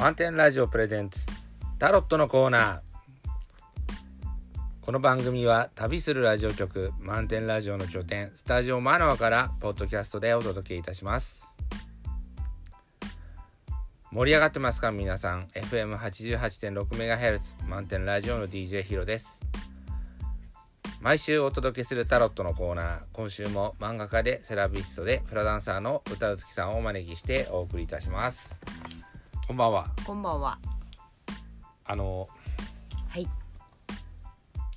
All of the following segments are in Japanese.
満点ラジオプレゼンツ。タロットのコーナー。この番組は旅するラジオ局満点ラジオの拠点スタジオマノアからポッドキャストでお届けいたします。盛り上がってますか皆さん。FM88.6MHz 満点ラジオの DJ ヒロです。毎週お届けするタロットのコーナー。今週も漫画家でセラピストでフラダンサーの歌うつきさんをお招きしてお送りいたします。こんばんはこんばんは。あのはい。今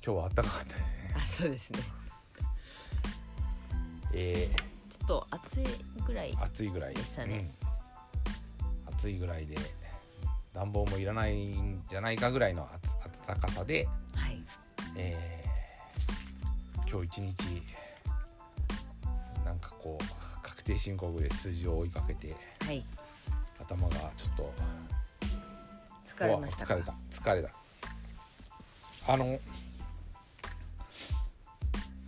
日は暖かかったですねあ、そうですね。えちょっと暑いぐらいー、。暑いぐらいでしたね、うん暑いぐらいで暖房もいらないんじゃないかぐらいのあ暖かさで、はい。えー今日一日なんかこう確定申告で数字を追いかけてはい。頭がちょっと疲れましたか？疲れた疲れたあの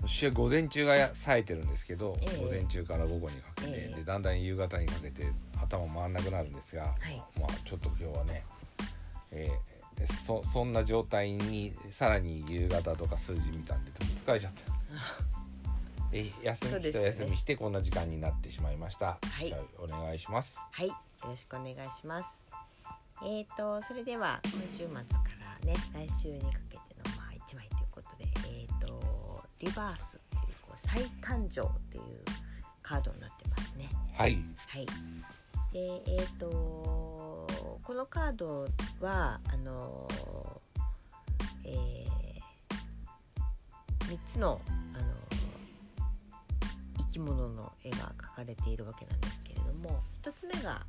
私は午前中が冴えてるんですけど、ええ午前中から午後にかけて、ええでだんだん夕方にかけて頭回んなくなるんですが、はい。まあちょっと今日はね、えーでそそんな状態にさらに夕方とか数字見たんでちょっと疲れちゃった。え休み一休みしてこんな時間になってしまいました。はいじゃあお願いします。はい。よろしくお願いします。えっ、ー、と、それでは今週末からね、来週にかけてのまあ一枚ということで、えっ、ー、とリバースというこう再誕生というカードになってますね。はい。はい。で、えっ、とこのカードはあのえー、3つのあの生き物の絵が描かれているわけなんですけれども1つ目が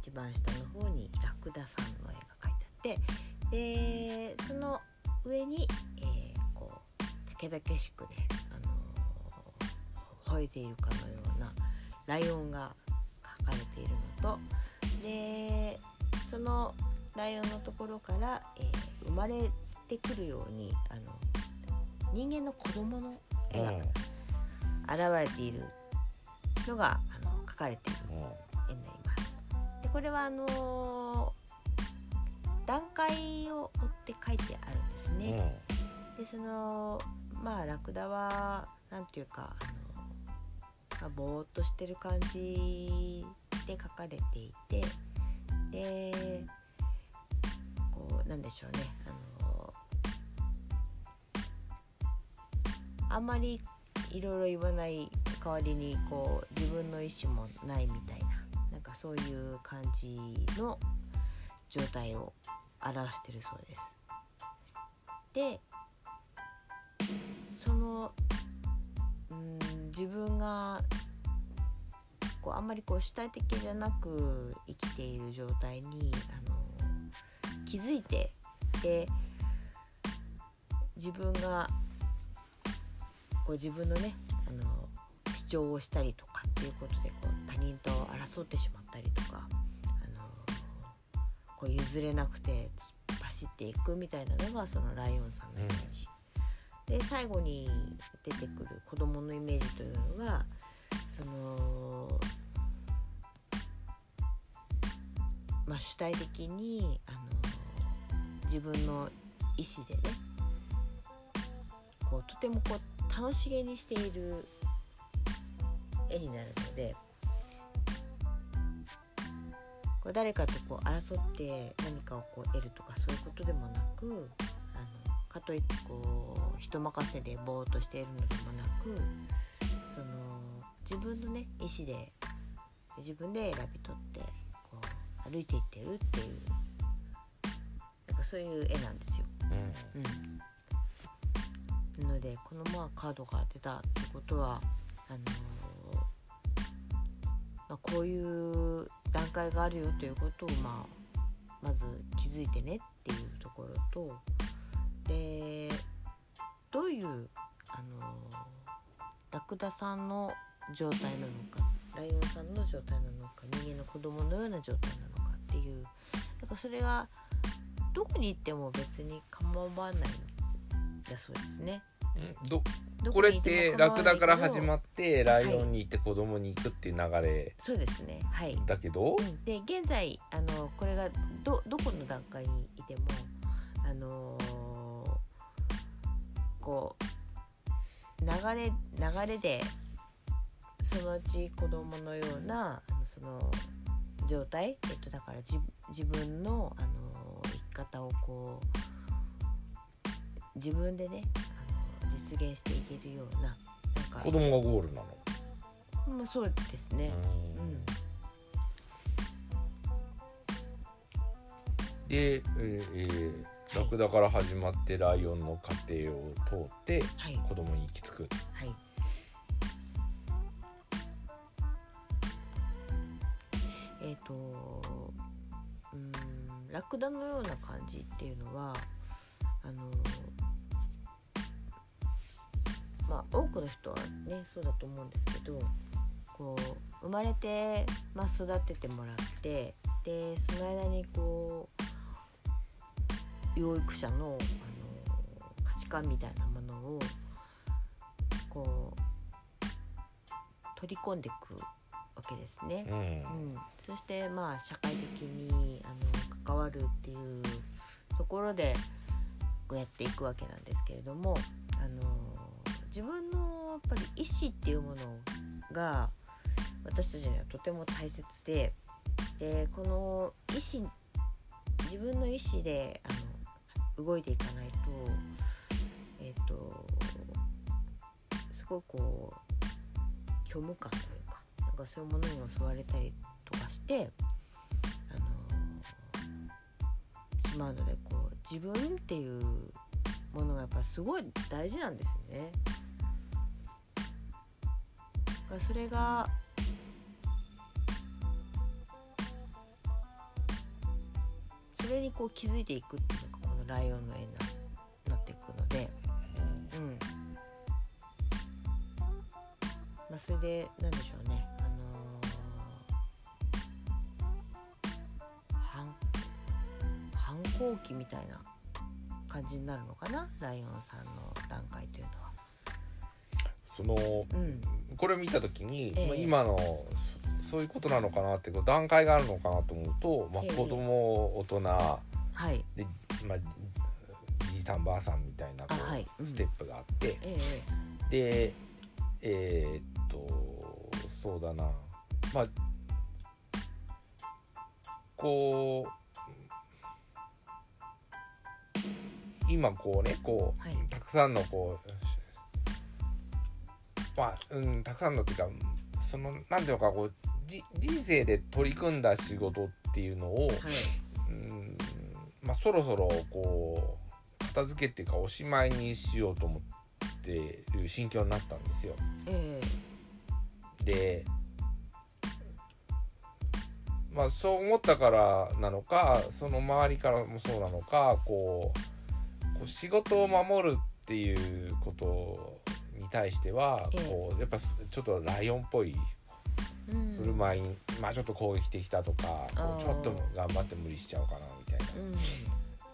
一番下の方にラクダさんの絵が描いてあってでその上に、えーこうたけだけしくね、あの吠えてい。るかのようなライオンが描かれているのとでそのライオンのところから、えー生まれてくるようにあの人間の子供の絵が現れているのがあの描かれている。絵になります。でこれはあの段階を追って書いてあるんですうんね。でそのまあラクダはなんていうかまあ、ぼーっとしてる感じで書かれていてでこうなんでしょうねあのあんまりいろいろ言わない代わりにこう自分の意思もないみたいななんかそういう感じの状態を表してるそうです。でそのうん自分がこうあんまりこう主体的じゃなく生きている状態にあの気づいてで自分がこう自分のねあの主張をしたりとかっていうことでこう争ってしまったりとかあのこう譲れなくて突っ走っていくみたいなのがそのライオンさんのイメージ。で最後に出てくる子供のイメージというのがそのまあ主体的にあの自分の意思でねこうとてもこう楽しげにしている絵になるのでこう誰かとこう争って何かをこう得るとかそういうことでもなくあのかといってこう人任せでぼーっとしているのでもなくその自分のね意思で自分で選び取ってこう歩いていってるっていうなんかそういう絵なんですよ。うんうん、なのでこのまあカードが出たってことはあのーまあ、こういう段階があるよということを、まあ、まず気づいてねっていうところとでどういう、あのラクダさんの状態なのかライオンさんの状態なのか人間の子供のような状態なのかっていうなんかそれがどこに行っても別に構わないんだそうですね。うんどこれってラクダから始まってライオンに行って子供に行くっていう流れそうですね。はい。だけど、うん。で現在あのこれがどどこの段階にいてもあのーこう流れ流れでそのうち子供のようなその状態、えっと、だから自自分の、あのー生き方をこう自分でね実現していけるようななんか子供がゴールなの？まあ、そうですね。ううんんで、えーえーラクダから始まってライオンの過程を通ってはい子供に行き着く。はい。えっ、とうんラクダのような感じっていうのはあのまあ多くの人はねそうだと思うんですけどこう生まれて、まあ、育ててもらってでその間にこう養育者のあの価値観みたいなものをこう取り込んでいくわけですね。うんうん、そしてまあ社会的にあの関わるっていうところでこうやっていくわけなんですけれどもあの自分のやっぱり意思っていうものが私たちにはとても大切ででこの意思自分の意思であの動いていかないとえっ、とすごいこう虚無感というかなんかそういうものに襲われたりとかしてしまうのでこう自分っていうものがやっぱすごい大事なんですよね。かそれがそれにこう気づいていくっていうのがこのライオンの絵にななっていくので。うんまあ、それでなんでしょうね、あのー反反抗期みたいな感じになるのかな？ライオンさんの段階というのは。そのうん、これを見た時に、ええ。まあ今のそそういうことなのかなってこう段階があるのかなと思うと、まあえ、え。子供大人はい、で、まあ、じいさんばあさんみたいなこう、あはい。うん。ステップがあってえ。でえーっとそうだな。まあこう今こうねこう、はい。たくさんのこうまあ、うん、たくさんのっていうかそのなんていうのかこうじ人生で取り組んだ仕事っていうのを、えはい、うんまあ、そろそろこう片付けっていうかおしまいにしようと思ってる心境になったんですよ。えでまあそう思ったからなのかその周りからもそうなのかこうこう仕事を守るっていうことに対してはええ。こうやっぱすちょっとライオンっぽい振る舞いに、まあちょっと攻撃的だとかちょっと頑張って無理しちゃおうかなみたいな。うん。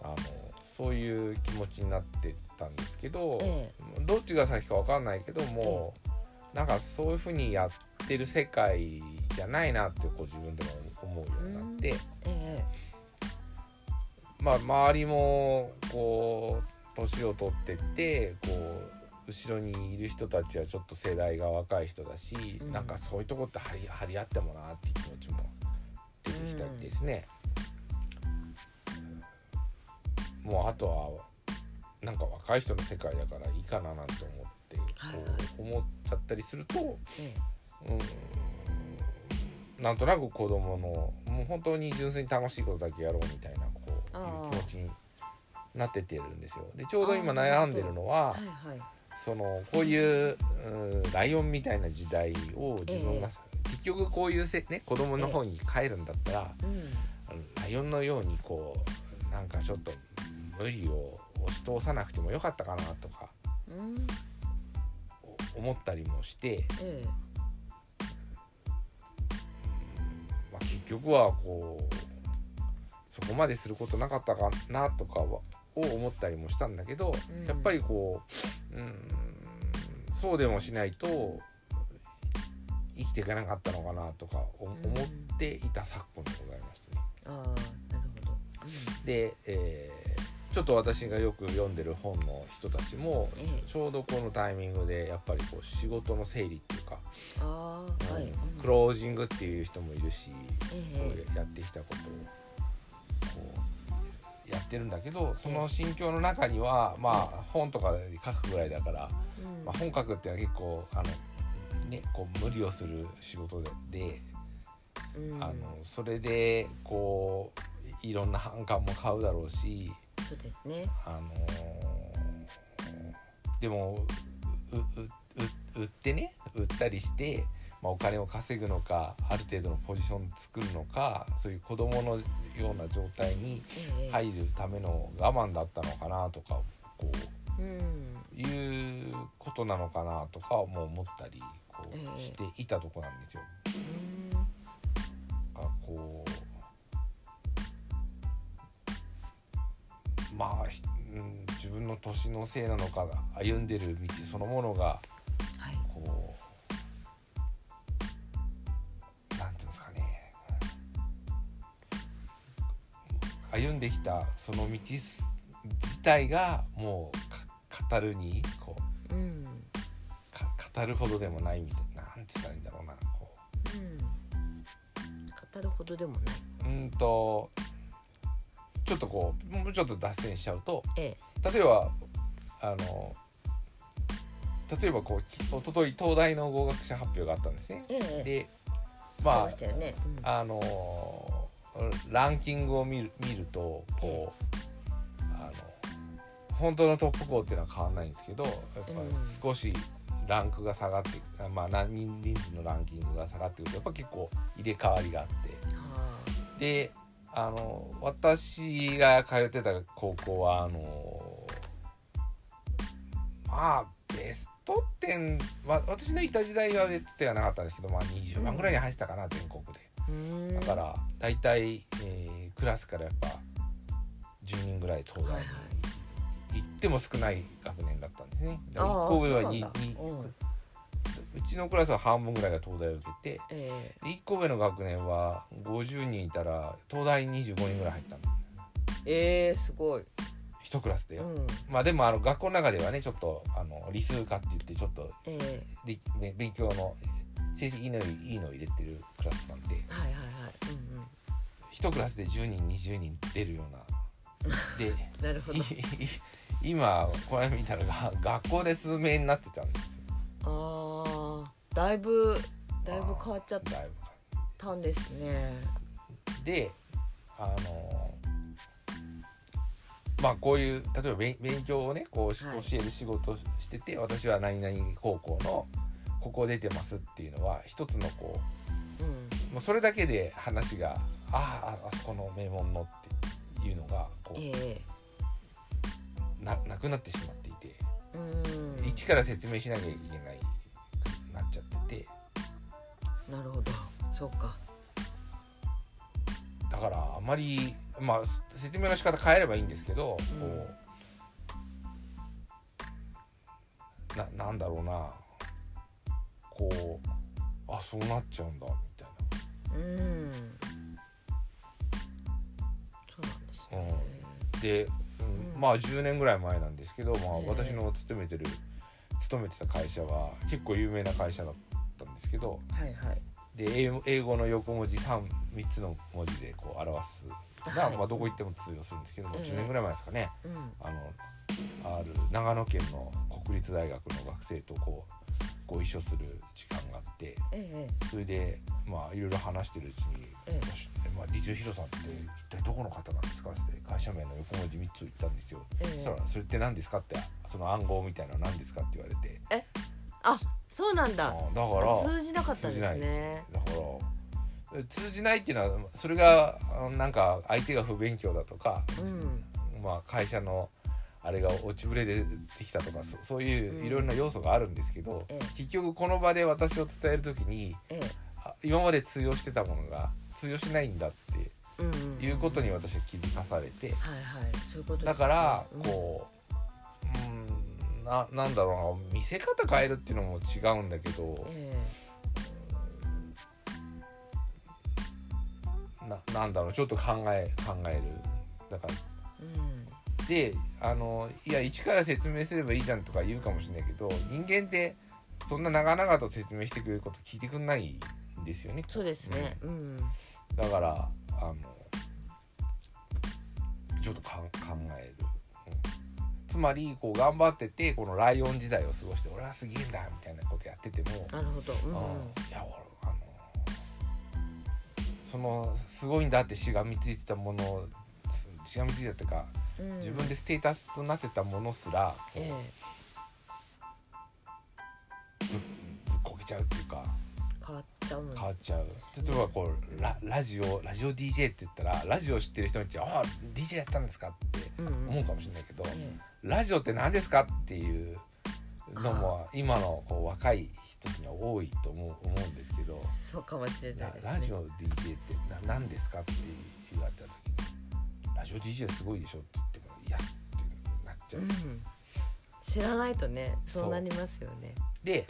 あのそういう気持ちになってたんですけど、えどっちが先か分かんないけども、なんかそういうふうにやってる世界じゃないなってこう自分でも思うようになって、え。まあ周りもこう年を取ってってこう後ろにいる人たちはちょっと世代が若い人だし、うん。なんかそういうとこって張り張り合ってもなっていう気持ちも出てきたりですね。もうあとはなんか若い人の世界だからいいかななんて思ってこう思っちゃったりするとえうんなんとなく子供のもう本当に純粋に楽しいことだけやろうみたいなこういう気持ちになってってるんですよ。でちょうど今悩んでるのははいはいそのこういう、うんライオンみたいな時代を自分が、結局こういうせ、ね、子供の方に帰るんだったら、うん。あのライオンのようにこうなんかちょっと無理を押し通さなくてもよかったかなとかうん。お思ったりもして、えまあ、結局はこうそこまですることなかったかなとかはを思ったりもしたんだけど、うん。やっぱりこううん。そうでもしないと生きていかなかったのかなとかお思っていた昨今でございましてね。なるほど、で、えーちょっと私がよく読んでる本の人たちも、ええ。ちょうどこのタイミングでやっぱりこう仕事の整理っていうか、うん。うん。クロージングっていう人もいるし、えこうやってきたことをやってるんだけどその心境の中にはまあ本とかで書くぐらいだから、うん。まあ、本書くっていうのは結構あの、ね、こう無理をする仕事でで、うん。あのそれでこういろんな反感も買うだろうし。そうですね。あのーでもううう売ってね売ったりして、まあ、お金を稼ぐのかある程度のポジション作るのかそういう子供のような状態にええ入るための我慢だったのかなとかこういうことなのかなとかも思ったりこええ。うしていたとこなんですよ。うん。あこうまあ、ひうん、自分の年のせいなのか歩んでる道そのものが歩んできたその道す自体がもうか語るにこううん。か語るほどでもないみたいななんて言ったらいいんだろうなこう。ん。語るほどでもない。ううんとちょっとこうもうちょっと脱線しちゃうとえ例えばあの例えばこうき一昨日東大の合格者発表があったんですね。ええ。えでままましたよね、うん。ああのランキングを見る見るとこうあの本当のトップ校っていうのは変わんないんですけどやっぱうん。少しランクが下がってまあ何人人数のランキングが下がってくるとやっぱ結構入れ替わりがあって。はであの私が通ってた高校はあのまあベスト10わ私のいた時代はベスト10はなかったんですけど、まあ、20番ぐらいに入ってたかな、全国でだから大体、えークラスからやっぱ10人ぐらい東大はいに行っても少ない学年だったんですね。だから1校上はそう 2, なんだ。2うん。うちのクラスは半分ぐらいが東大を受けてええ。1個上の学年は50人いたら東大に25人ぐらい入ったの。ええすごい、1クラスでよ、うん、まあでもあの学校の中ではねちょっとあの理数科って言ってちょっとええ。で、ね、勉強の成績のいいのを入れてるクラスなんで。はいはいはい。うん1クラスで10人20人出るような。でうんなるほど。いい今これ見たらが学校で数名になってたんですよ。ああだいぶだいぶ変わっちゃった。んですね。であのまあこういう例えば勉勉強をねこうし、はい。教える仕事をしてて私は何々高校のここ出てますっていうのは一つのこうん。うもうそれだけで話があああそこの名門のっていうのがこええ。うななくなってしまっていて、うん。一から説明しなきゃいけないなっちゃってて。なるほど。そうか。だからあまりまあ説明の仕方変えればいいんですけど、うん。こうななんだろうなこうあそうなっちゃうんだみたいうん。そうなんですね、なで、うん。うんまあ10年ぐらい前なんですけど、まあえ、え私の勤めてる勤めてた会社は結構有名な会社だったんですけどはいはい。で英語の横文字 3, 3つの文字でこう表す。のが、はい。まあ、どこ行っても通用するんですけども、ええ。10年ぐらい前ですかね。うん。あのある長野県の国立大学の学生とこうご一緒する時間があってええそれでまあいろいろ話してるうちに「ええまあ、リジュヒロさんって一体どこの方なんですか?」って会社名の横文字3つ言ったんですよ。ええ。そしたら「それって何ですか?」ってその暗号みたいなの何ですか？って言われて。あそうなんだ。あだから通じなかったんですね。だから通じないっていうのはそれがあなんか相手が不勉強だとか、うん。まあ、会社のあれが落ちぶれでできたとかそそういううん。いろんな要素があるんですけど、ええ。結局この場で私を伝える時にええ。あ今まで通用してたものが通用しないんだってうんうんいうことに私は気づかされてだからうん。こううんななんだろうな見せ方変えるっていうのも違うんだけどえななんだろうちょっと考え考える。だからであのいや一から説明すればいいじゃんとか言うかもしれないけど人間ってそんな長々と説明してくれること聞いてくんないんですよね。そうですね。うん。だからあのちょっと考える、うん。つまりこう頑張っててこのライオン時代を過ごして俺はすげえんだみたいなことやってても、なるほど。うんうん。いや俺あのそのすごいんだってしがみついてたものすしがみついてたっていうかうん。自分でステータスとなってたものすら、えずずっこけちゃうっていうか。え変わっちゃうん変わっちゃう。例えばこうララジオラジオ DJ って言ったらラジオ知ってる人に言って「ああ DJ やったんですか?」ってうんうん。思うかもしれないけど、えラジオって何ですかっていうのも今のこう若い人には多いと思う思うんですけど。えそうかもしれないですね。ララジオ DJ ってな何ですかって言われた時に「ラジオ DJ すごいでしょ」って言っても「いや」ってなっちゃう。うん。知らないとねそうなりますよね。で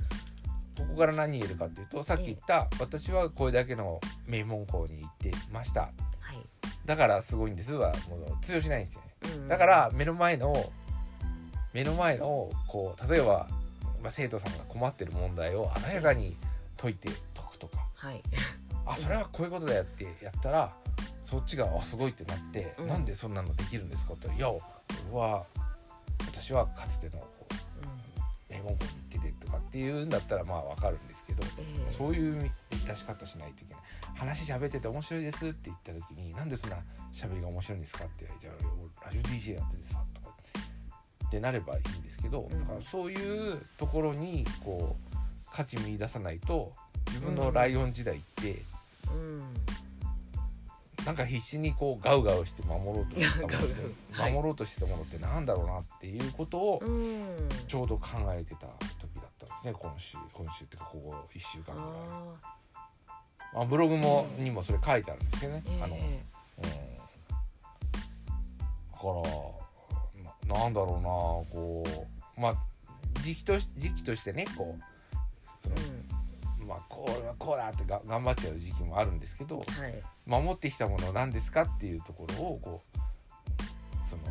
ここから何言えるかっていうとさっき言った、私はこれだけの名門校に行ってました。はい。だからすごいんです。はもう通用しないんですよね。うん。だから目の前の目の前のこう例えば、まあ、生徒さんが困ってる問題を鮮やかに解いて解くとか。はい。あそれはこういうことだよってやったらそっちがあすごいってなって、うん。なんでそんなのできるんですか？って言ったら「いや俺は私はかつての名門校に行ってて」とかっていうんだったらまあわかるんですけどええ。そういう出し方しないといけない。話喋ってて面白いですって言った時になんでそんな喋りが面白いんですかって言われてじゃあ俺ラジオ DJ やっててさとかってなればいいんですけど、うん。だからそういうところにこう価値見出さないと自分のライオン時代って、うんなんか必死にこうガウガウして守ろうとしてたものって 守ろうとしてたものってなんだろうなっていうことをうん。ちょうど考えてた時だったんですね今週今週ってここ1週間ぐらい。ああブログもにもそれ書いてあるんですけどね。ーあの、うん、えだからななんだろうなこうまあ時期とし時期としてねこうそのえうん。まあこれはこうだってが頑張っちゃう時期もあるんですけどはい守ってきたもの何ですかっていうところをこうその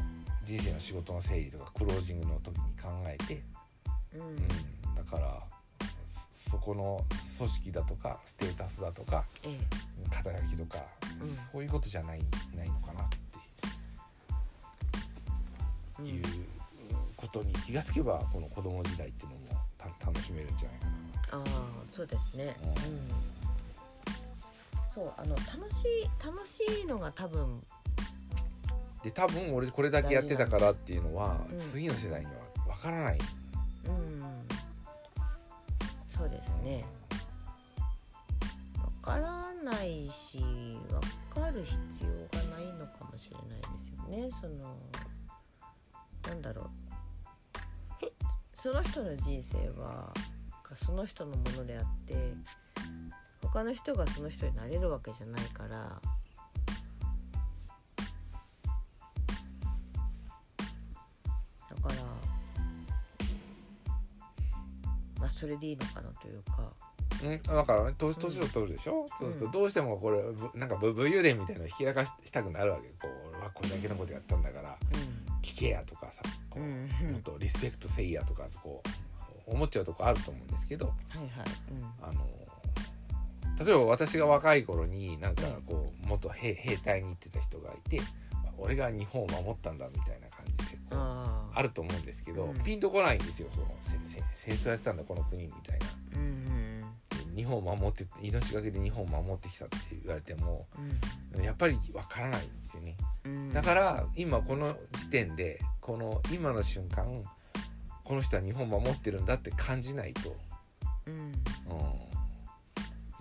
人生の仕事の整理とかクロージングの時に考えて、うん。うん、だからそそこの組織だとかステータスだとかえ肩書きとか、うん。そういうことじゃないないのかなってえいうことに気がつけばこの子供時代っていうのもた楽しめるんじゃないかな。ああそうですね。ううんんそうあの楽しい楽しいのが多分で多分俺これだけやってたからっていうのは、うん。次の世代には分からない。うん。そうですね。わからないしわかる必要がないのかもしれないですよね。そのなんだろう。その人の人生はその人のものであって他の人がその人になれるわけじゃないから。だからまあそれでいいのかなというか。うん、だからね年年を取るでしょ、そうするとどうしてもこれぶなんか武武勇伝みたいなのを引き出かししたくなるわけ。こう俺はこれだけのことやったんだから聞けやとかさこう、うん。もっとリスペクトせいやとかこう思っちゃうとこあると思うんですけど。はいはい。あの例えば私が若い頃になんかこう元兵兵隊に行ってた人がいて俺が日本を守ったんだみたいな感じでこうあると思うんですけど、うん。ピンとこないんですよ。その戦争やってたんだこの国みたいな。うんうん。日本を守って命がけで日本を守ってきたって言われてもうん。やっぱりわからないんですよね。うん。だから今この時点でこの今の瞬間この人は日本を守ってるんだって感じないと、うん。うん、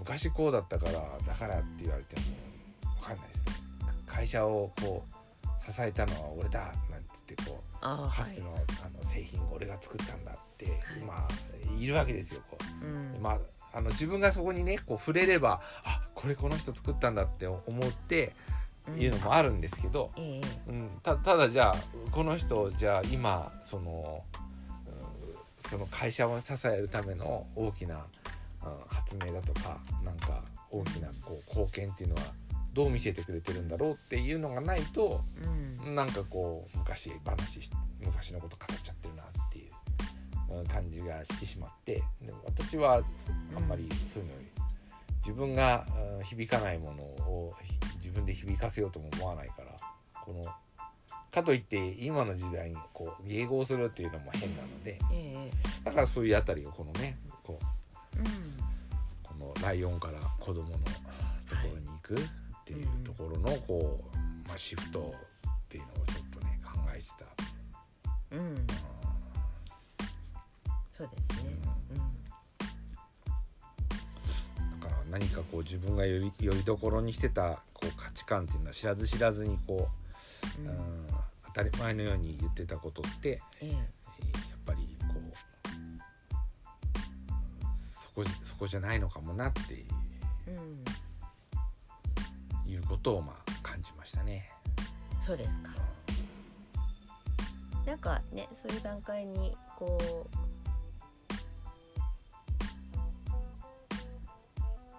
昔こうだったからだからって言われてもわかんないです。ね会社をこう支えたのは俺だなんつってこうかつての,、あの製品を俺が作ったんだって、まあいるわけですよこう。うん。まあ、あの自分がそこにねこう触れればあこれこの人作ったんだって思っていうのもあるんですけど、ええ。うん。たただじゃあこの人じゃあ今その、うんその会社を支えるための大きな、うん発明だとかなんか大きなこう貢献っていうのはどう見せてくれてるんだろうっていうのがないとうん。なんかこう昔話し昔のこと語っちゃってるなっていううん感じがしてしまってでも私はあんまりそういうの自分がうん響かないものをひ自分で響かせようとも思わないからこのかといって今の時代にこう迎合するっていうのも変なのでええ。だからそういうあたりをこのねこううんこのライオンから子供のところに行くっていうところのこう、まあ、シフトっていうのをちょっとね考えてた。うん。そうですねうん。だから何かこう自分がよりよりどころにしてたこう価値観っていうのは知らず知らずにこう、う、ん、当たり前のように言ってたことってええこそこじゃないのかもなってうんいうことをまあ感じましたね。そうですかなんかねそういう段階にこう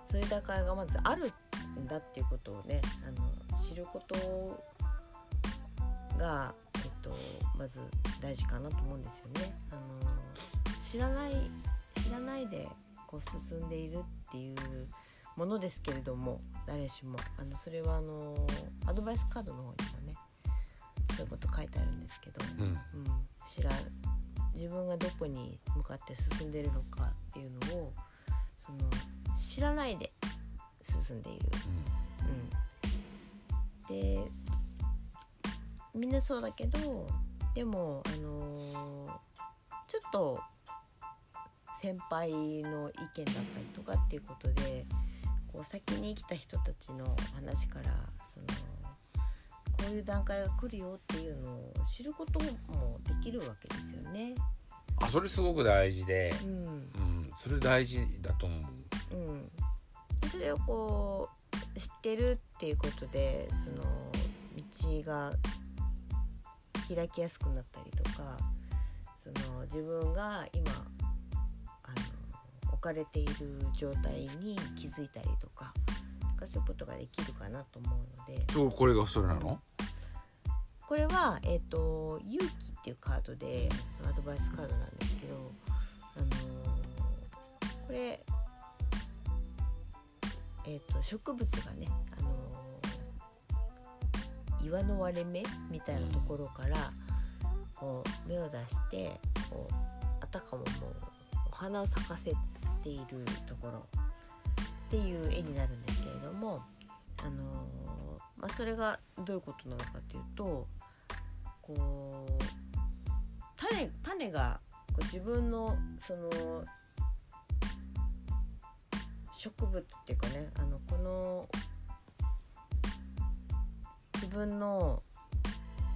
そういう段階がまずあるんだっていうことをねあの知ることが、えっと、まず大事かなと思うんですよね。あの知らない知らないでこう進んでいるっていうものですけれども誰しも。あのそれはあのアドバイスカードの方にもねそういうこと書いてあるんですけど、うん。うん、知ら自分がどこに向かって進んでいるのかっていうのをその知らないで進んでいる。うん、でみんなそうだけどでも、あのーちょっと先輩の意見だったりとかっていうことでこう先に生きた人たちの話からそのこういう段階が来るよっていうのを知ることもできるわけですよね。あそれすごく大事で、うんうん、それ大事だと思う。うん、でそれをこう知ってるっていうことでその道が開きやすくなったりとかその自分が今かれている状態に気づいたりとかなんかそういうことができるかなと思うのでそうこれがそれなの？これは、えーと「勇気」っていうカードでアドバイスカードなんですけど、あのーこれ、えー、と植物がね、あのー岩の割れ目みたいなところからこう芽を出してこうあたかももうお花を咲かせているところ。っていう絵になるんですけれども、あのまあ、それがどういうことなのかっていうとこう種種がこう自分のその植物っていうかねあのこの自分の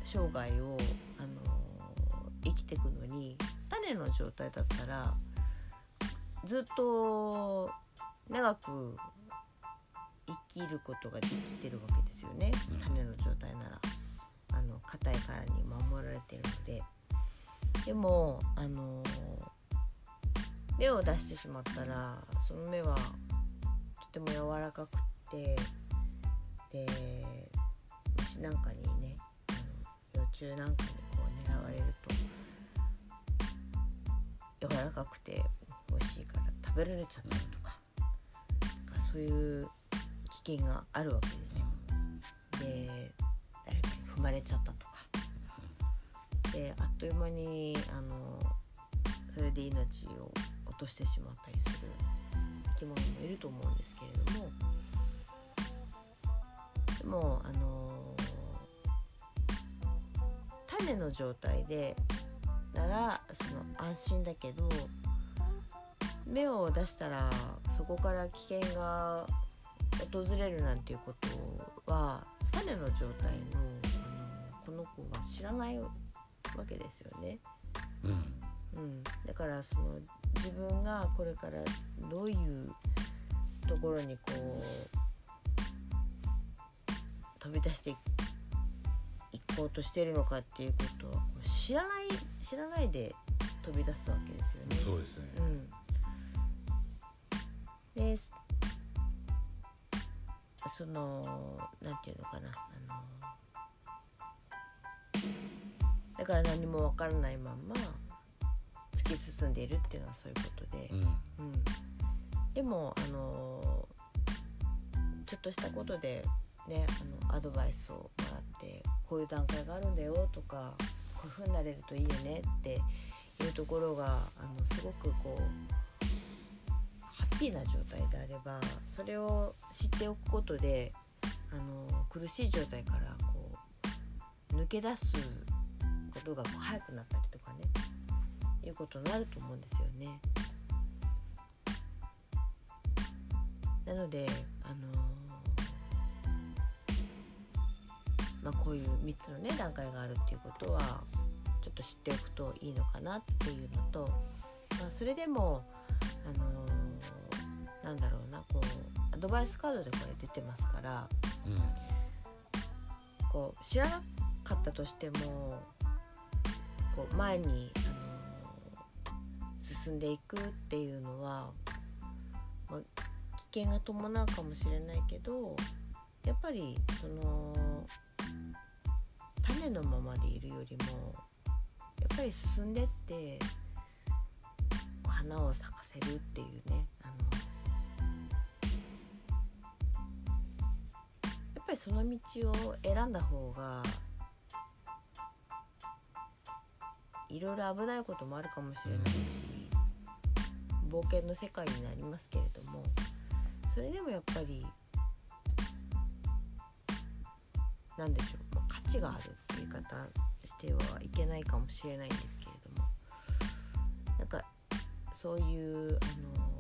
生涯をあの生きていくのに種の状態だったらずっと長く生きることができてるわけですよね、うん。種の状態なら。あの硬い殻に守られてるので。でもあの芽を出してしまったらその芽はとても柔らかくってで虫なんかにねあの幼虫なんかにこう狙われると柔らかくて美味しいから食べられちゃったりとかかそういう危険があるわけですよ。で誰かに踏まれちゃったとかであっという間にあのそれで命を落としてしまったりする生き物もいると思うんですけれどもでもあの種の状態でならその安心だけど芽を出したらそこから危険が訪れるなんていうことは種の状態のこの子は知らないわけですよね。うんうん、だからその自分がこれからどういうところにこう飛び出していこうとしてるのかっていうことは知らない知らないで飛び出すわけですよね。そうですねうん、でそのなんていうのかな。あのだから何もわからないまんま突き進んでいるっていうのはそういうことで、うん。うん、でもあのちょっとしたことでねあのアドバイスをもらってこういう段階があるんだよとかこういう風になれるといいよねっていうところがあのすごくこうハッピーな状態であればそれを知っておくことであの苦しい状態からこう抜け出すことがこう早くなったりとかねいうことになると思うんですよね。なのであのまあこういう3つのね段階があるっていうことはちょっと知っておくといいのかなっていうのと、まあ、それでもあのなんだろうなこうアドバイスカードでこれ出てますからこう知らなかったとしてもこう前に、あの進んでいくっていうのは、まあ、危険が伴うかもしれないけどやっぱりその種のままでいるよりもやっぱり進んでって花を咲かせるっていうねあのぱりその道を選んだ方がいろいろ危ないこともあるかもしれないし、冒険の世界になりますけれどもそれでもやっぱりなんでしょう、まあ価値があるっていう言い方してはいけないかもしれないんですけれどもなんかそういうあの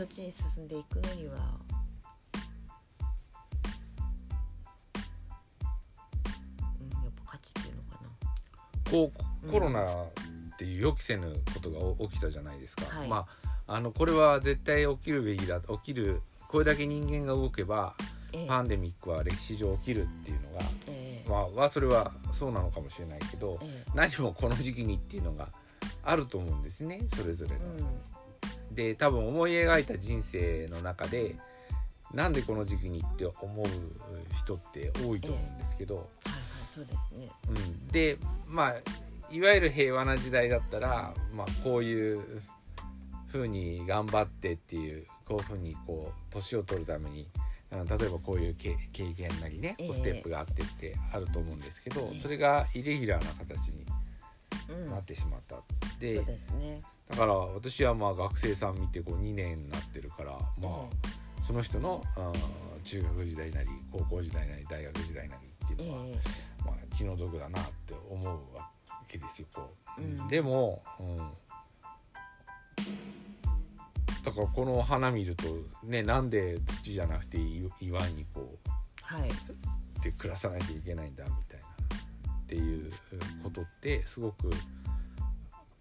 そっちに進んでいくのには。うん、やっぱ価値っていうのかこううん。コロナっていう予期せぬことが起きたじゃないですか、はい。まああのこれは絶対起きるべきだ起きるこれだけ人間が動けばな。ええ。パンデミックは歴史上起きるっていうのがええ。まあはそれはそうなのかもしれないけどえ何もこの時期にっていうのがあると思うんですねそれぞれの。えうんで多分思い描いた人生の中でなんでこの時期にって思う人って多いと思うんですけど、はいはいそうですね。うん、でまあいわゆる平和な時代だったら、まあ、こういう風に頑張ってっていうこういう風にこう年を取るためにうん例えばこういう経経験なりねええステップがあってってあると思うんですけど、ええそれがイレギュラーな形にうんなってしまった。でそうですね。だから私はまあ学生さん見てこう2年になってるからまあその人のあー中学時代なり高校時代なり大学時代なりっていうのは、えまあ、気の毒だなって思うわけですよ。こううんでも、うん、だからこの花見るとねなんで土じゃなくてい岩にこうはい。で暮らさなきゃいけないんだみたいなっていうことってすごく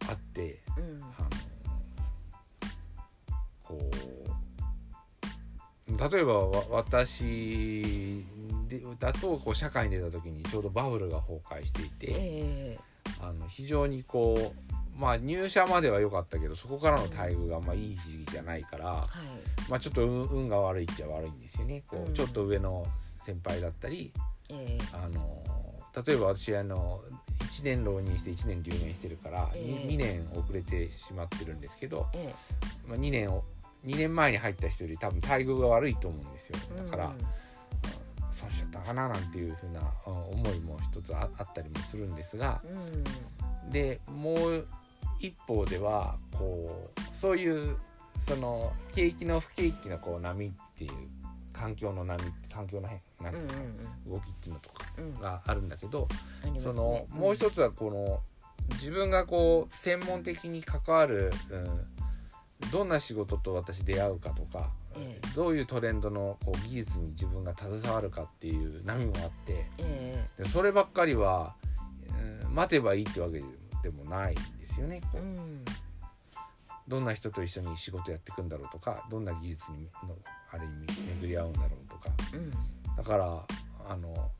あってうん。あのこう例えばわ私でだとこう社会に出た時にちょうどバブルが崩壊していて、ええあの非常にこうまあ入社までは良かったけどそこからの待遇がまあいい時期じゃないから、はい。まあ、ちょっと運運が悪いっちゃ悪いんですよね。こううんちょっと上の先輩だったりええあの例えば私あの1年浪人して1年留年してるから、ええ。2, 年遅れてしまってるんですけど、えまあ、2年を2年前に入った人より多分待遇が悪いと思うんですよ。えだから、うん。損しちゃったかななんていうふうなうん思いも一つああったりもするんですがうん。でもう一方ではこうそういうその景気の不景気のこう波っていう環境の波環境の変なんうんていうか、うん動きっていうのとかうんうんがあるんだけど、ありますね。そのもう一つはこの自分がこう専門的に関わる、うん、どんな仕事と私出会うかとか、ええ。どういうトレンドのこう技術に自分が携わるかっていう波もあってえでそればっかりは、うん待てばいいってわけでもないんですよね。こう。えうんどんな人と一緒に仕事やっていくんだろうとかどんな技術にのある意味巡り合うんだろうとか。うん。だからあの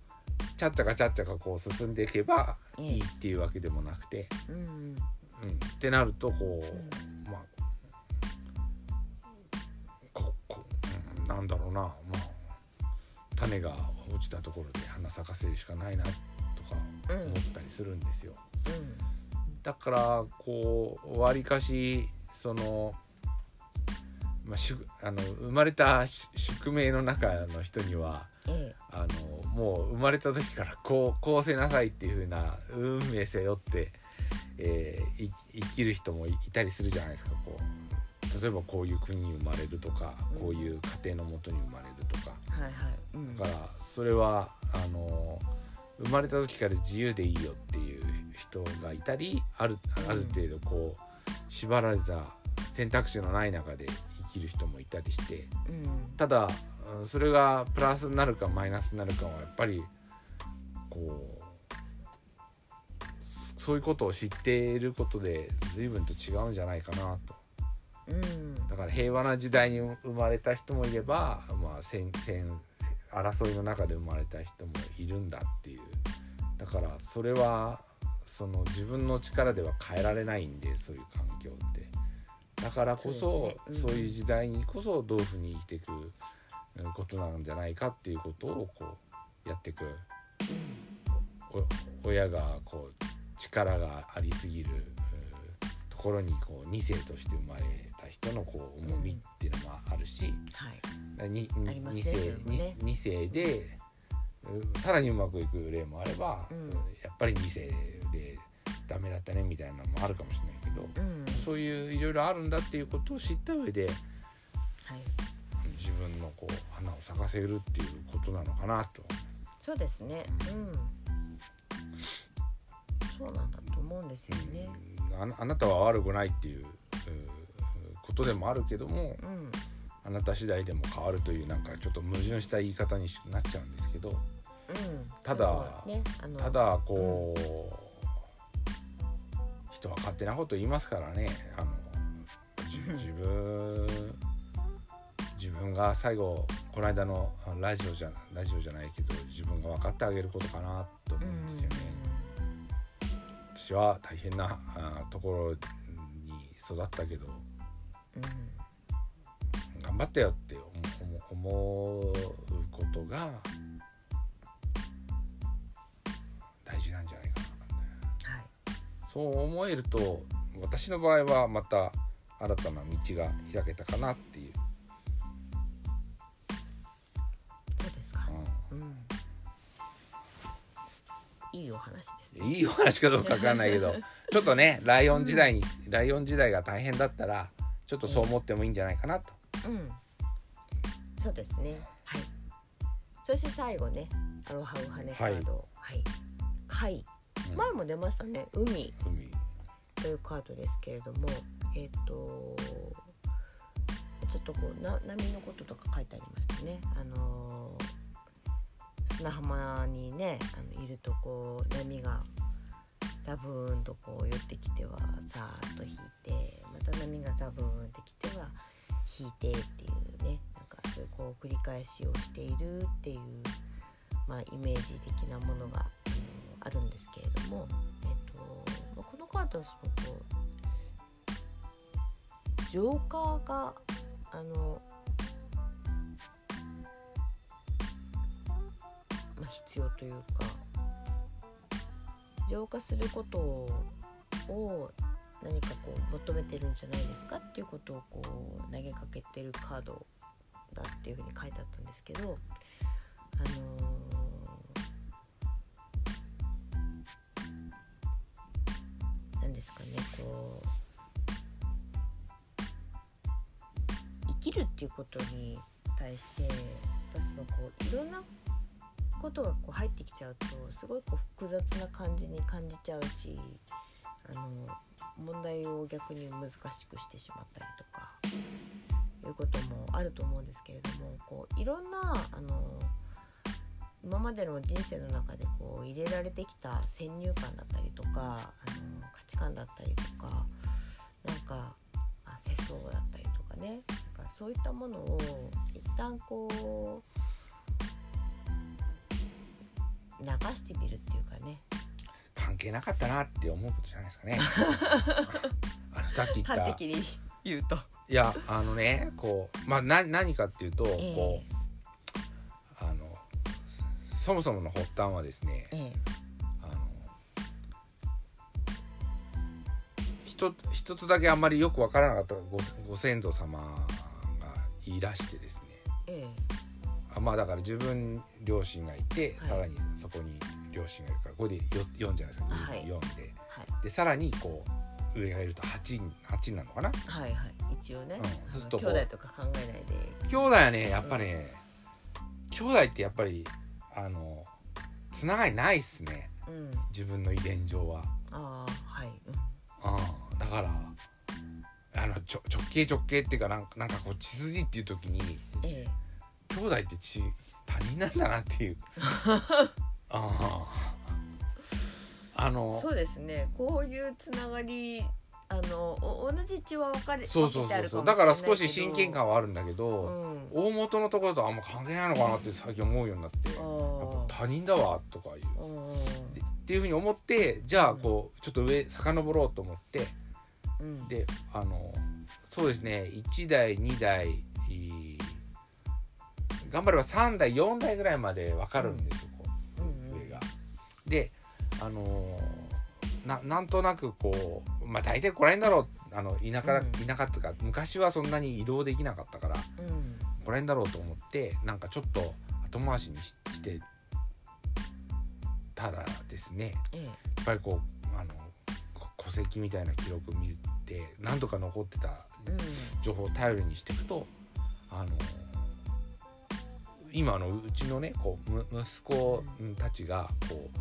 ちゃっちゃかちゃっちゃかこう進んでいけばええ。いいっていうわけでもなくて、うんうん。うん、ってなるとこう、まあここ、うん、なんだろうな、まあ、種が落ちたところで花咲かせるしかないなとかうん。思ったりするんですよ。うん。だからこうわりかしその,、まあ、しゅあの生まれたし宿命の中の人にはえあのもう生まれた時からこうこうせなさいっていう風な運命背負って、えーい生きる人もいいたりするじゃないですかこう。例えばこういう国に生まれるとか、うん。こういう家庭のもとに生まれるとか。えはいはい、うん、だからそれはあの生まれた時から自由でいいよっていう人がいたりあるある程度こう縛られた選択肢のない中で生きる人もいたりしてうん。ただうんそれがプラスになるかマイナスになるかはやっぱりこうそそういうことを知っていることで随分と違うんじゃないかなと。うん。だから平和な時代に生まれた人もいれば、まあ、戦戦争いの中で生まれた人もいるんだっていう。だからそれはその自分の力では変えられないんでそういう環境って。だからこそそうね。うん。そういう時代にこそどういうふうに生きていくうんことなんじゃないかっていうことをこうやっていくお親がこう力がありすぎるうんところにこう2世として生まれた人のこう重みっていうのもあるし、はい。にありますね2世それもね。に二世でうさらにうまくいく例もあれば、うん。やっぱり2世でダメだったねみたいなのもあるかもしれないけど、うん。そういういろいろあるんだっていうことを知った上ではい。自分のこう花を咲かせるっていうことなのかなと。そうですね。うん。そうなんだと思うんですよね。うん。あなあなたは悪くないっていううことでもあるけどもうん。あなた次第でも変わるというなんかちょっと矛盾した言い方になっちゃうんですけどうんただねただこう、人は勝手なこと言いますからね。あのじ自分自分が最後この間のラジオじゃラジオじゃないけど自分が分かってあげることかなと思うんですよね。私は大変なあところに育ったけどうん。頑張ったよって思思思うことが大事なんじゃないかなはいそう思えると私の場合はまた新たな道が開けたかなっていう、そうですか？ううん。いいお話ですね。ん、いいお話かどうかわかんないけど ちょっとねライオン時代に、ライオン時代が大変だったらちょっとそう思ってもいいんじゃないかなと。うん。そうですね。はい。そして最後ねアロハウハネカード。はい貝うん。前も出ましたね。海。海。というカードですけれどもえっ、とちょっとこうな波のこととか書いてありましたね。あのー砂浜にねあのいるとこう波がザブーンとこう寄ってきてはさーっと引いてまた波がザブーンってきては引いてっていうねなんかそういうこう繰り返しをしているっていう、まあ、イメージ的なものがあるんですけれども、えっとまあ、このカードはそのこうジョーカーがあの、まあ、必要というか浄化することを何かこう求めてるんじゃないですかっていうことをこう投げかけてるカードだっていうふうに書いてあったんですけどあのですかねこう。生きるっていうことに対して私はこういろんなことがこう入ってきちゃうとすごいこう複雑な感じに感じちゃうしあの問題を逆に難しくしてしまったりとかいうこともあると思うんですけれどもこういろんなあの今までの人生の中でこう入れられてきた先入観だったりとかあの価値観だったりとかなんか、まあ、世相だったりとかね。なんかそういったものを一旦こう流してみるっていうかね。関係なかったなって思うことじゃないですかね。あのさっき言った。端的に言うと。いやあのねこうまあな何かっていうと、ええ。こうそそもそもの発端はですねええ。あの一つ一つだけあんまりよくわからなかったごご先祖様がいらしてですね。えあまあだから自分両親がいて、はい。さらにそこに両親がいるからこれで4じゃないですか、はい。4でえはい。でさらにこう上がいると 8, 8なのかな？はいはい。一応ね、うんそうすると兄弟とか考えないで。兄弟はねやっぱね、兄弟ってやっぱりあのつながりないっすね。うん。自分の遺伝上は。ああはい、うん、だからあのちょ直径直径っていうかなんかなんかこう血筋っていう時にうん、ええ。兄弟って血他人なんだなっていう。あああのそうですね。こういうつながりあのお同じ血は分かれそうそうそうそう。だから少し親近感はあるんだけど、うん。大元のところとあんま関係ないのかなって最近思うようになって他人だわとかいう。っていうふうに思ってじゃあこうちょっと上遡ろうと思ってうん。であのそうですね1台2台いい頑張れば3台4台ぐらいまで分かるんですよ、こうん。上が。であのななんとなくこうまあ大体こら辺だろう。あの田舎、うん。田舎っていうか昔はそんなに移動できなかったからうん。こら辺だろうと思ってなんかちょっと後回しにししてたらですねえやっぱりこうあのこ戸籍みたいな記録を見て何とか残ってた情報を頼りにしていくとあの今あのうちのねこうむ息子たちがこう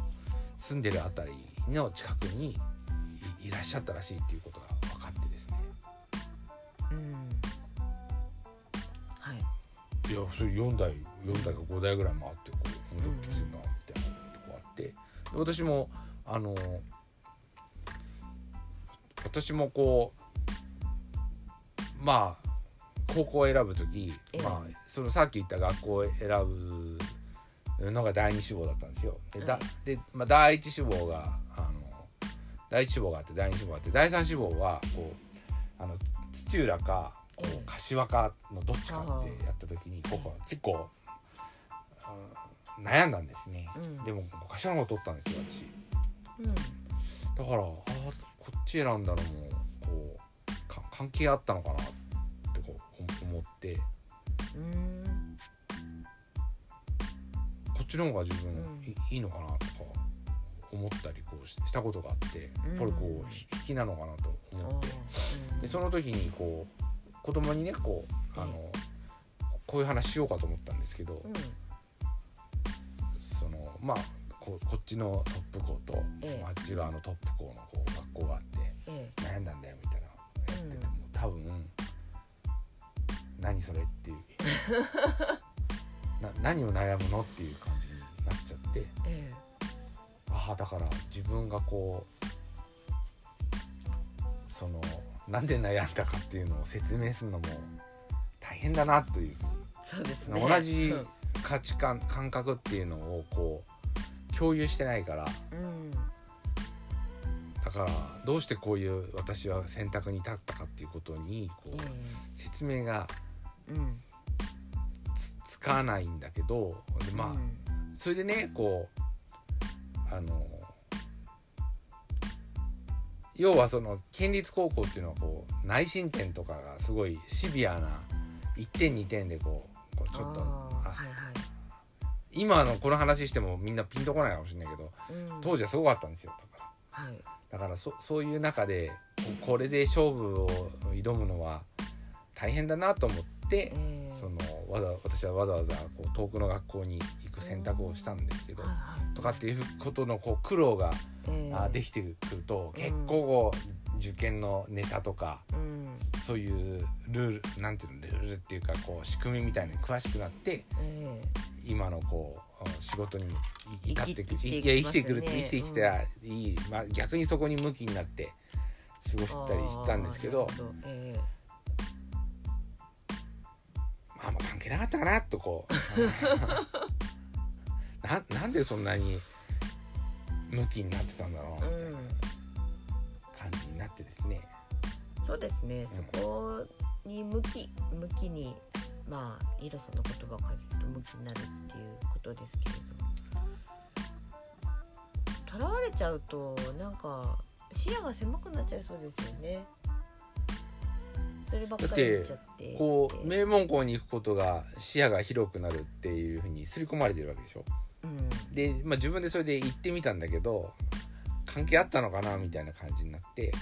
住んでるあたりの近くにいいらっしゃったらしいっていうことが分かってですね。うん。はい。いやそれ4台4台か5台ぐらい回ってこう戻ってきてるなみたいなとこあって。で私もあの私もこうまあ高校を選ぶ時、ええ。まあ、そのさっき言った学校を選ぶのが第二志望だったんですよ。で,、だはいでまあ、第一志望があの第一志望があって第二志望があって第三志望はこうあの土浦かこええう柏かのどっちかってやった時にここ結構、うん悩んだんですね。うん。でも柏の方取ったんですよ私。うん。だからあーこっち選んだのもこうか関係あったのかなってこう思って。うんちの方が自分うん。い,、いいのかなとか思ったりこうししたことがあってやっぱりこう引きなのかなとあ思って。ーでその時にこう子供にねこうあのこういう話しようかと思ったんですけどうん。そのまあここっちのトップ校と、ええ。あっち側のトップ校のこう学校があってえ悩んだんだよみたいなのやってても、多分何それっていう な何を悩むのっていう感なっちゃって。ええ。ああだから自分がこうそのなんで悩んだかっていうのを説明するのも大変だなという。そうですね。同じうん。価値観感覚っていうのをこう共有してないから。うん。だからどうしてこういう私は選択に立ったかっていうことにこうえ説明がえうん。つつかないんだけどでまあ、うんそれでねこうあの要はその県立高校っていうのはこう内申点とかがすごいシビアな1点2点でこうこうちょっとはいはい。今のこの話してもみんなピンとこないかもしれないけどうん。当時はすごかったんですよだから。はい。だからそそういう中でここれで勝負を挑むのは大変だなと思って、ええそのわざ私はわざわざこう遠くの学校に行く選択をしたんですけど、とかっていうことのこう苦労が、ええ。あできてくると結構こう受験のネタとかうん。そういうルールなんていうのルールっていうかこう仕組みみたいに詳しくなってえ今のこううん仕事にい至って生きいや生きてくる生きて生きてきたらいい、まあ、逆にそこに向きになって過ごえしたりしたんですけどあんま関係なかったかなとこう ななんでそんなに向きになってたんだろうみたいなうん感じになってですね、そうですね、そこに向き向きにまあイロさんの言葉から言うと向きになるっていうことですけれどとらわれちゃうとなんか視野が狭くなっちゃいそうですよね。そればっかり見ちゃって。こう名門校に行くことが視野が広くなるっていうふうに刷り込まれてるわけでしょ。うんで、まあ、自分でそれで行ってみたんだけど関係あったのかなみたいな感じになって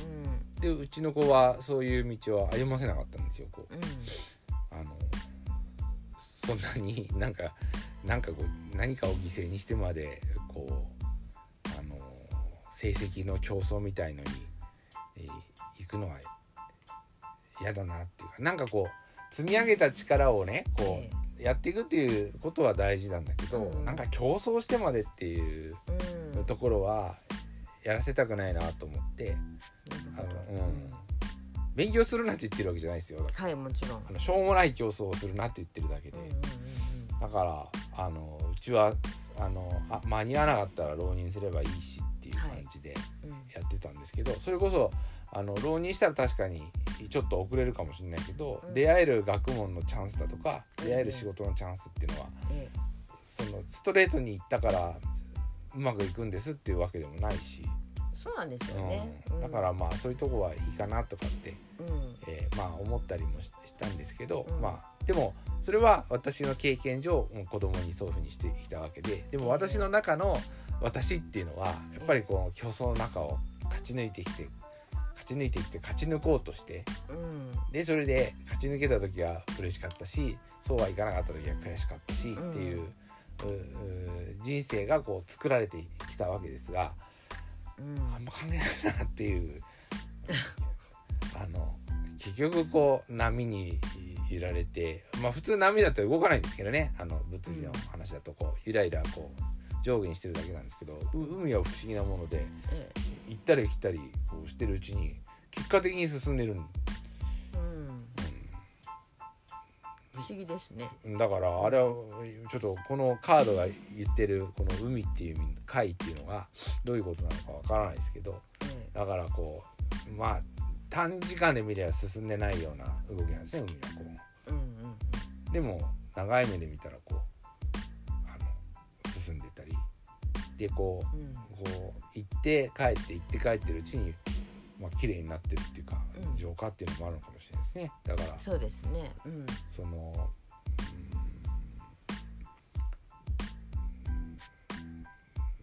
うん。でうちの子はそういう道を歩ませなかったんですよこう。うん。あのそんなになんかなんかこう何かを犠牲にしてまでこうあの成績の競争みたいのに、えー行くのは嫌だなっていうかなんかこう積み上げた力をねこえうやっていくっていうことは大事なんだけど、うん。なんか競争してまでっていううん。ところはやらせたくないなと思ってあの、うん、勉強するなって言ってるわけじゃないですよ。はいもちろん。あのしょうもない競争をするなって言ってるだけで、だからあのうちはあのあ間に合わなかったら浪人すればいいしっていう感じでやってたんですけど、それこそあの浪人したら確かにちょっと遅れるかもしれないけど、うん。出会える学問のチャンスだとかうん。出会える仕事のチャンスっていうのは、えそのストレートに行ったからうまくいくんですっていうわけでもないし、えそうなんですよね、うん、だからまあそういうとこはいいかなとかってうん。えーまあ思ったりもししたんですけど、うん。まあでもそれは私の経験上もう子供にそういうふうにしてきたわけででも私の中の私っていうのはやっぱりこう競争の中を勝ち抜いてきて勝ち抜いてきて勝ち抜こうとしてうん。でそれで勝ち抜けた時は嬉しかったしそうはいかなかった時は悔しかったし、うん。っていううう人生がこう作られてきたわけですがうん。あんま考えないなっていう。あの結局こう波に揺られてまあ普通波だったら動かないんですけどね。あの物理の話だとこうゆらゆらこう上下にしてるだけなんですけどう海は不思議なものでえ行ったり来たりこうしてるうちに結果的に進んでるん、えうん。不思議ですね。うん、だからあれはちょっとこのカードが言ってるこの海っていう海っていうのがどういうことなのかわからないですけどえだからこうまあ短時間で見れば進んでないような動きなんですね海はこえうんうんうでも長い目で見たらこうでこううん。こう行って帰って行って帰ってるうちにまあ綺麗になってるっていうかうん。浄化っていうのもあるのかもしれないですね。だからそうですね。うん。その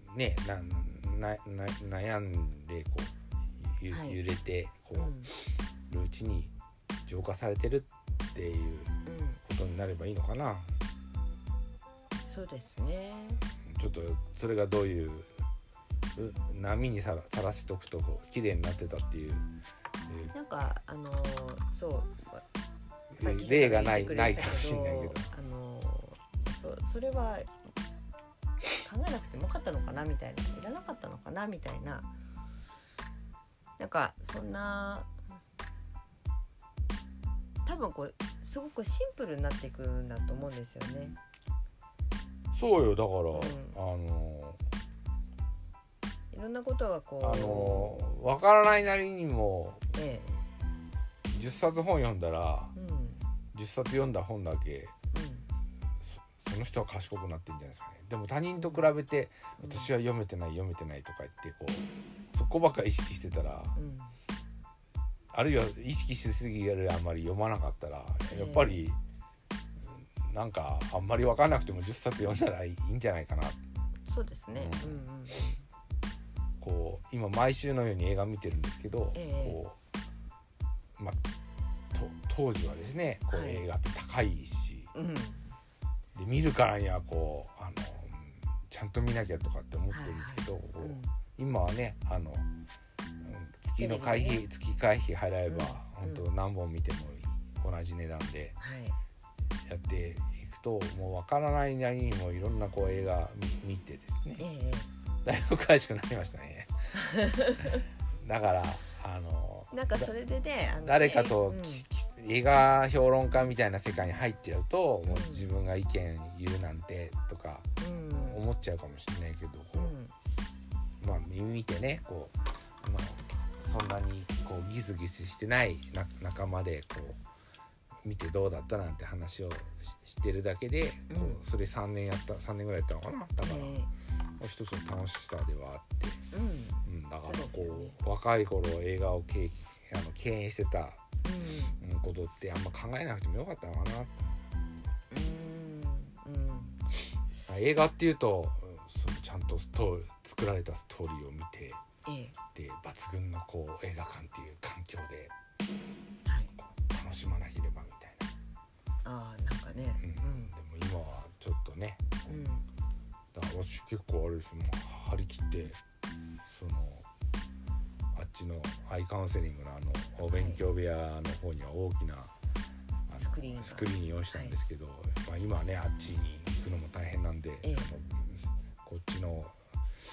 うんねななな悩んでこうゆはい。揺れてこうん。うるうちに浄化されてるっていううん。ことになればいいのかな。そうですねちょっとそれがどういうう波にさらさらしとくとこう綺麗になってたっていうなんかあのーそう例がないないかもしれないけど。あのそそれは考えなくてもよかったのかなみたいないらなかったのかなみたいな。なんかそんな多分こうすごくシンプルになっていくんだと思うんですよね。そうよだから、あのいろんなことがこう。あの分からないなりにもえ10冊本読んだらえうん。10冊読んだ本だけそその人は賢くなってんじゃないですかね。でも他人と比べてうん。私は読めてない読めてないとか言ってこうそこばっか意識してたらうん。あるいは意識しすぎるあんまり読まなかったらやっぱりなんかあんまり分かんなくても10冊読んだらいいんじゃないかな。そうですね。ううんんうん。こう今毎週のように映画見てるんですけど、ええ。こうまあと当時はですねこうはい映画って高いし、うん。で見るからにはこうあのうんちゃんと見なきゃとかって思ってるんですけど、こううん。今はねあのうん月の会費、テレビ月会費払えば、うん。本当何本見ても同じ値段で。はいやっていくともうわからないなりにもいろんなこう映画見見てですね。ええだいぶ詳しくなりましたね。だからあのなんかそれでね誰かとうん。きき映画評論家みたいな世界に入っちゃうともううん。自分が意見言うなんてとかうん。思っちゃうかもしれないけどこう、うん。まあ見てねこう、まあ、そんなにこうギスギスしてないな仲間でこう見てどうだったなんて話をししてるだけで、こうん。うそれ3年やった3年ぐらいやったのかな。だから、え一つの楽しさではあって、えうん。うん、だからこよね。う若い頃映画を経あの敬遠してたことってあんま考えなくてもよかったのかな。んうん。うん。あ映画っていうとうんそのちゃんとストー作られたストーリーを見てええ。で抜群のこう映画館っていう環境ではい。楽しまなければああなんかね。な、うん。でも今はちょっとね。うん。うんだから私結構あれですよもう張り切ってそのあっちのアイカウンセリングのあのお勉強部屋の方には大きな、あのスクリーンが。スクリーン用意したんですけど、まあ、今はねあっちに行くのも大変なんで、ええ。こっちの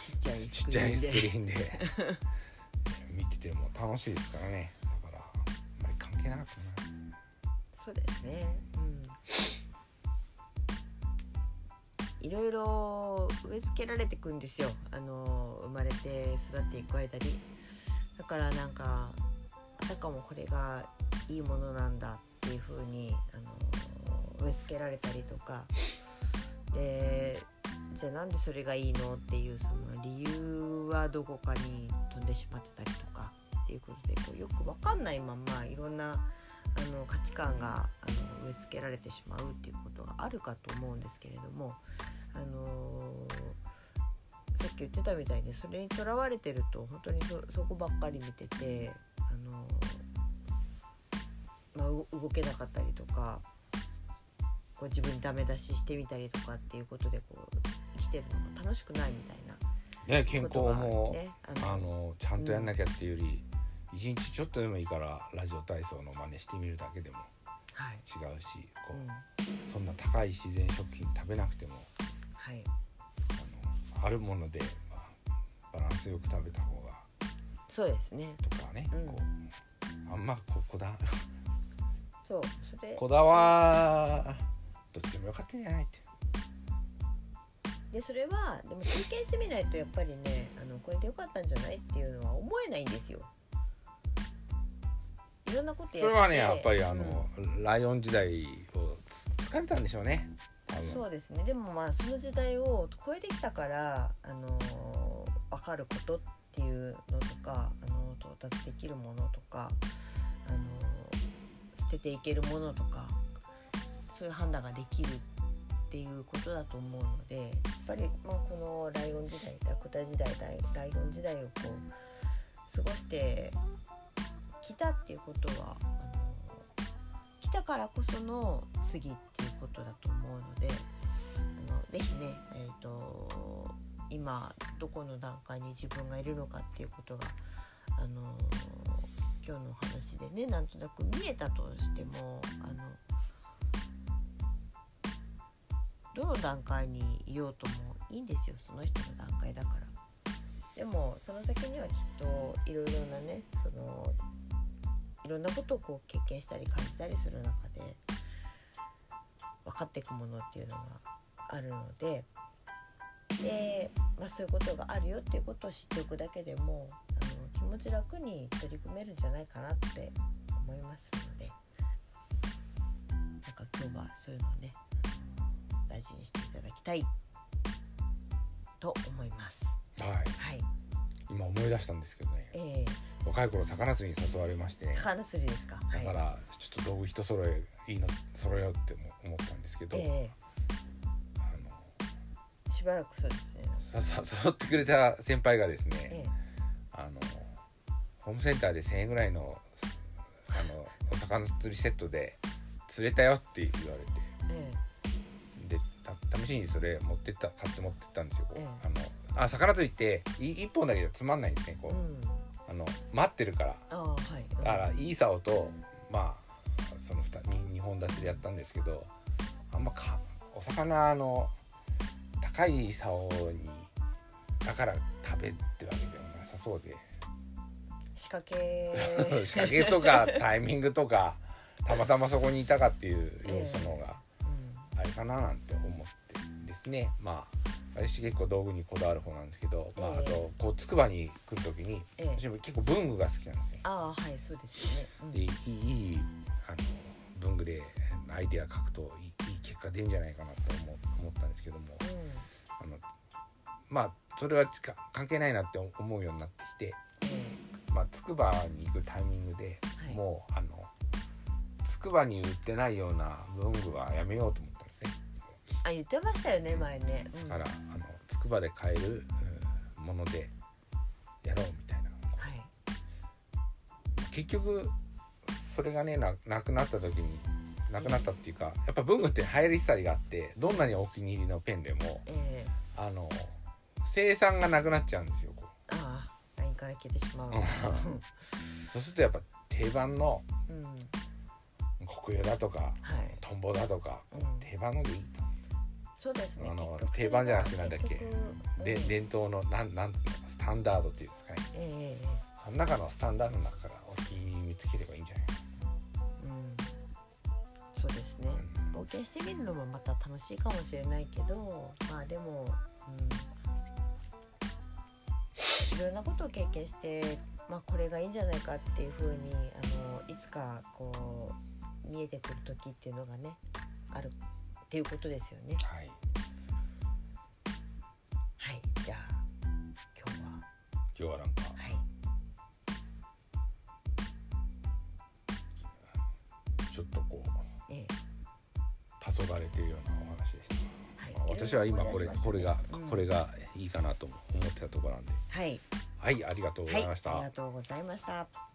ちっちゃいスクリーンでーンで。見てても楽しいですからね。だからあんまり関係なかったなそうですね。うん。いろいろ植え付けられていくんですよ。あの生まれて育っていく間に。だからなんかあたかもこれがいいものなんだっていう風にあの植え付けられたりとか。でじゃあなんでそれがいいのっていうその理由はどこかに飛んでしまってたりとかっていうことでこうよく分かんないままいろんなあの価値観があの植え付けられてしまうっていうことがあるかと思うんですけれども、あのさっき言ってたみたいにそれにとらわれてると本当にそそこばっかり見てて、あのまあ、う動けなかったりとかこう自分にダメ出ししてみたりとかっていうことでこう生きてるのが楽しくないみたいなね健康も、ね。あのちゃんとやんなきゃっていうより、一日ちょっとでもいいからラジオ体操の真似してみるだけでもはい、違うしこうそんな高い自然食品食べなくてもはい、あのあるもので、まあ、バランスよく食べた方がそうですね。とかね、うん。こうあんまここだそうそれ。こだわどっちでもよかったんじゃないって。でそれはでも経験してみないとやっぱりねあのこれでよかったんじゃないっていうのは思えないんですよ。いろんなことやってそれはねやっぱりあうん。の、ライオン時代をつ疲れたんでしょうね。そうですね。でもまあその時代を超えてきたからあの分かることっていうのとかあの到達できるものとかあの捨てていけるものとかそういう判断ができるっていうことだと思うのでやっぱり、まあ、このライオン時代ラクダ時代ライオン時代をこう過ごしてきたっていうことは来たからこその次っていうことだと思うのであのぜひね、えー、と今どこの段階に自分がいるのかっていうことがあの今日のお話でねなんとなく見えたとしてもあのどの段階にいようともいいんですよその人の段階だから。でもその先にはきっといろいろなねそのろんなことをこう経験したり感じたりする中で分かっていくものっていうのがあるのでで、まあ、そういうことがあるよっていうことを知っておくだけでもあの気持ち楽に取り組めるんじゃないかなって思いますのでなんか今日はそういうのをね大事にしていただきたいと思います。はいはい、今思い出したんですけどね。え若い頃魚釣りに誘われまして。ー、魚釣りですか？だかはい、らちょっと道具一揃えいいの揃えようっても思ったんですけど、えあー、しばらくそうですね。のささ 誘ってくれた先輩がですね、えあのホームセンターで1,000円ぐらいのあのお魚釣りセットで釣れたよって言われて。ええ。でた試しにそれ持ってった買って持ってったんですよ。ええ。あのあ魚釣りってい一本だけじゃつまんないんですねこう、えうん。あの待ってるからああはい。だからいい竿とまあその 2, 2本立てでやったんですけどあんまかお魚の高い竿にだから食べってわけでもなさそうで仕掛け。仕掛けとか タイミングとかたまたまそこにいたかっていう要素の方がうんあれかななんて思ってですねまあ私結構道具にこだわる方なんですけど、まあ、あええとこう筑波に来る時にええ私も結構文具が好きなんですよ。ああはいそうですよね。うんでいいあの文具でアイデア書くといいいい結果出んじゃないかなと思思ったんですけどもあのまあそれはつか関係ないなって思うようになってきて、うんまあ、筑波に行くタイミングで、はいもうあの筑波に売ってないような文具はやめようと思ったんですね。あ言ってましたよね前ね。うん。だからあの筑波で買えるうんものでやろうみたいな。はい。結局それがねななくなった時になくなったっていうかやっぱ文具って流行り廃りがあってどんなにお気に入りのペンでもええ。あの生産がなくなっちゃうんですよこう。ああラインから消えてしまう。うん。そうするとやっぱ定番のうん。はい国用だとかトンボだとか、うん。定番のでいいと、そうですね。あの定番じゃなくてなんだっけ？でうん伝統のなんなんつうの？スタンダードっていうんですかね。えええその中のスタンダードの中からお気に入り見つければいいんじゃない？うん。そうですね。冒険してみるのもまた楽しいかもしれないけどまあでも、うん、いろんなことを経験して、まあ、これがいいんじゃないかっていうふうにあのいつかこう見えてくる時っていうのがねあるっていうことですよね。はい。はい。じゃあ今日は。今日はなんか。はい。ちょっとこうええ。黄昏れてるようなお話でした、はい。まあ私は今これいろいろ思い出しましたこれがうん。これがいいかなと思ってたところなんで。はい。はいありがとうございました、はい、ありがとうございました。